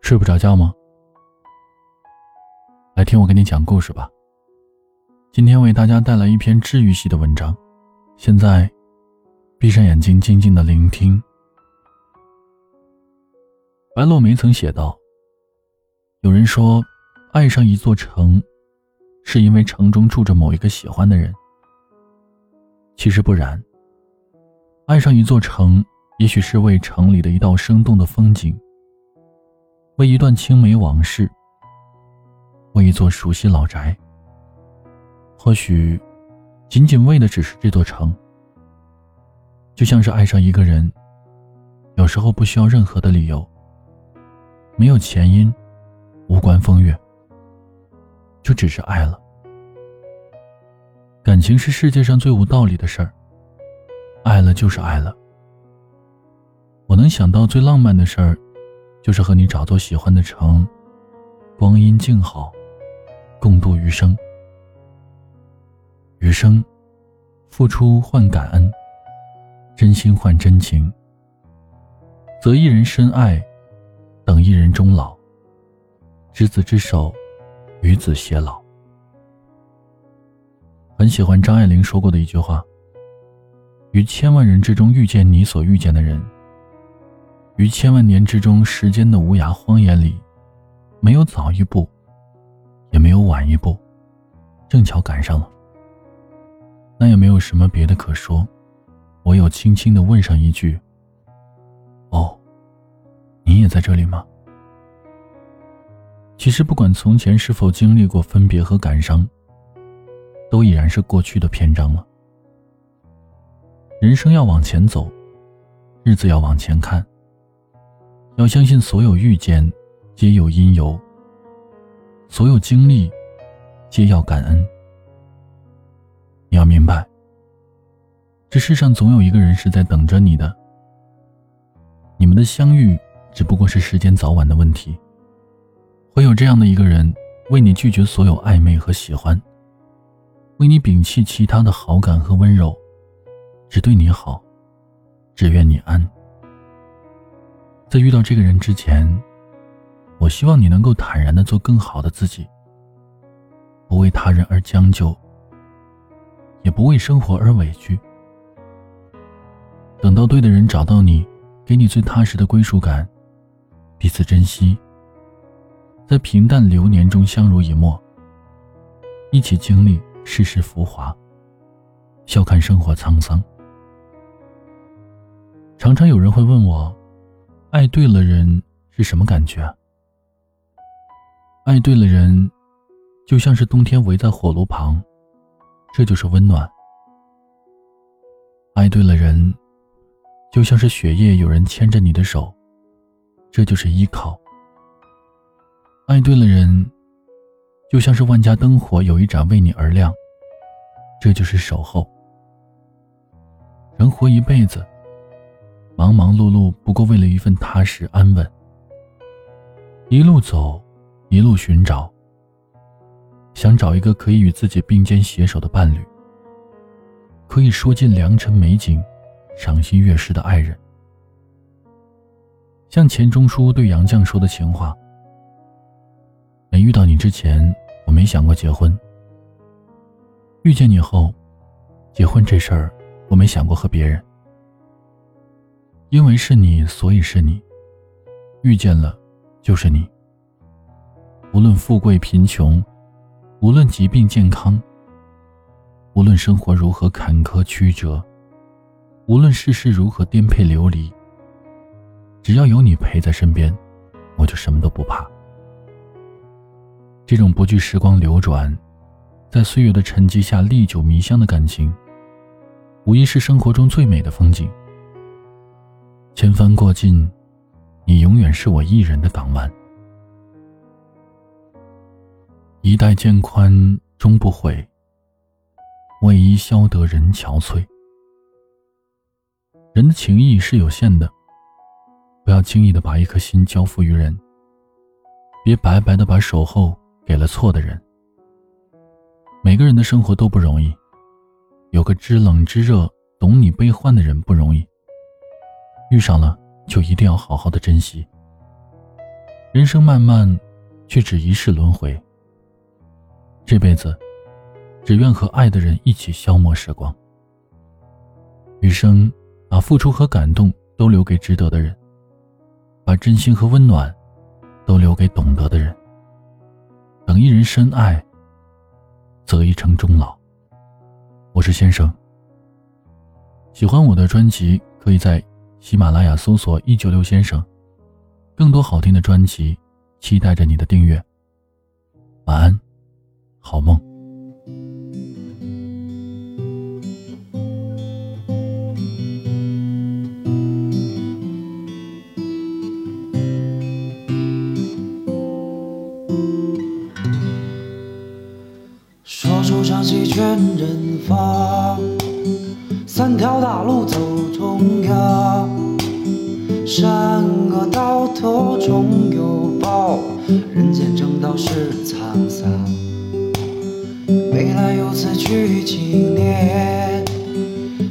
睡不着觉吗？来听我给你讲故事吧。今天为大家带来一篇治愈系的文章。现在，闭上眼睛，静静的聆听。白落梅曾写道：“有人说，爱上一座城，是因为城中住着某一个喜欢的人。其实不然。爱上一座城，也许是为城里的一道生动的风景。”为一段青梅往事，为一座熟悉老宅，或许仅仅为的只是这座城。就像是爱上一个人，有时候不需要任何的理由，没有前因，无关风月，就只是爱了。感情是世界上最无道理的事儿，爱了就是爱了。我能想到最浪漫的事儿。就是和你找座喜欢的城，光阴静好，共度余生。余生，付出换感恩，真心换真情。择一人深爱，等一人终老。执子之手，与子偕老。很喜欢张爱玲说过的一句话：于千万人之中遇见你所遇见的人。于千万年之中，时间的无涯荒野里，没有早一步，也没有晚一步，正巧赶上了。那也没有什么别的可说，我有轻轻的问上一句：“哦，你也在这里吗？”其实，不管从前是否经历过分别和感伤，都已然是过去的篇章了。人生要往前走，日子要往前看。要相信，所有遇见皆有因由，所有经历皆要感恩。你要明白，这世上总有一个人是在等着你的。你们的相遇只不过是时间早晚的问题。会有这样的一个人，为你拒绝所有暧昧和喜欢，为你摒弃其他的好感和温柔，只对你好，只愿你安。在遇到这个人之前，我希望你能够坦然的做更好的自己，不为他人而将就，也不为生活而委屈。等到对的人找到你，给你最踏实的归属感，彼此珍惜，在平淡流年中相濡以沫，一起经历世事浮华，笑看生活沧桑。常常有人会问我。爱对了人是什么感觉？爱对了人，就像是冬天围在火炉旁，这就是温暖；爱对了人，就像是雪夜有人牵着你的手，这就是依靠；爱对了人，就像是万家灯火有一盏为你而亮，这就是守候。人活一辈子。忙忙碌碌，不过为了一份踏实安稳。一路走，一路寻找，想找一个可以与自己并肩携手的伴侣，可以说尽良辰美景，赏心悦事的爱人。像钱钟书对杨绛说的情话：“没遇到你之前，我没想过结婚；遇见你后，结婚这事儿，我没想过和别人。”因为是你，所以是你。遇见了，就是你。无论富贵贫穷，无论疾病健康，无论生活如何坎坷曲折，无论世事如何颠沛流离，只要有你陪在身边，我就什么都不怕。这种不惧时光流转，在岁月的沉积下历久弥香的感情，无疑是生活中最美的风景。千帆过尽，你永远是我一人的港湾。一代渐宽终不悔，为伊消得人憔悴。人的情谊是有限的，不要轻易的把一颗心交付于人，别白白的把守候给了错的人。每个人的生活都不容易，有个知冷知热、懂你悲欢的人不容易。遇上了就一定要好好的珍惜。人生漫漫，却只一世轮回。这辈子，只愿和爱的人一起消磨时光。余生，把付出和感动都留给值得的人，把真心和温暖都留给懂得的人。等一人深爱，则一城终老。我是先生。喜欢我的专辑，可以在喜马拉雅搜索“一九六先生”，更多好听的专辑，期待着你的订阅。晚安，好梦。山河到头终有报，人间正道是沧桑。未来有此去几年，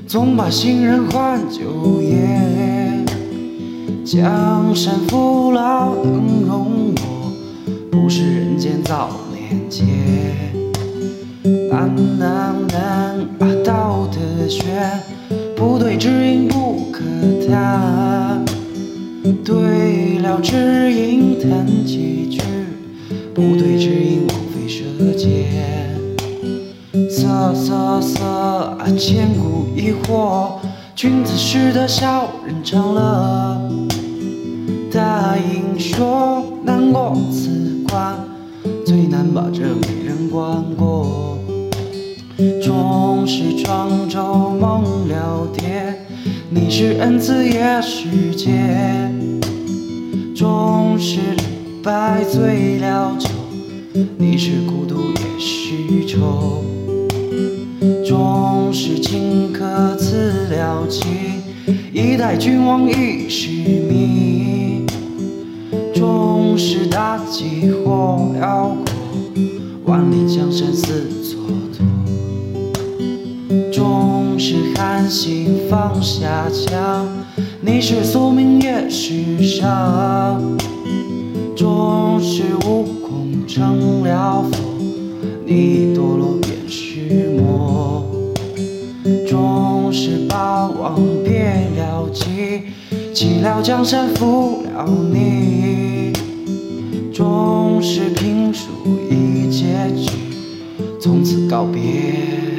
总把新人换旧颜。江山父老能容我，不是人间早年间。难难难啊，道德悬，不对知音不可谈。对了知音谈几句，不对知音枉费舌尖。瑟瑟瑟，千古疑惑，君子识得小人长乐。大音说难过此关，最难把这美人关过。终是庄周梦了蝶，你是恩赐也是劫。终是李白醉了酒，你是孤独也是愁。终是荆轲刺了秦，一代君王一时迷。终是妲己活了过，万里江山似终是韩信放下枪，你是宿命也是伤。终是悟空成了佛，你堕落便是魔。终是霸王别了姬，弃了江山负了你。终是评书一结局，从此告别。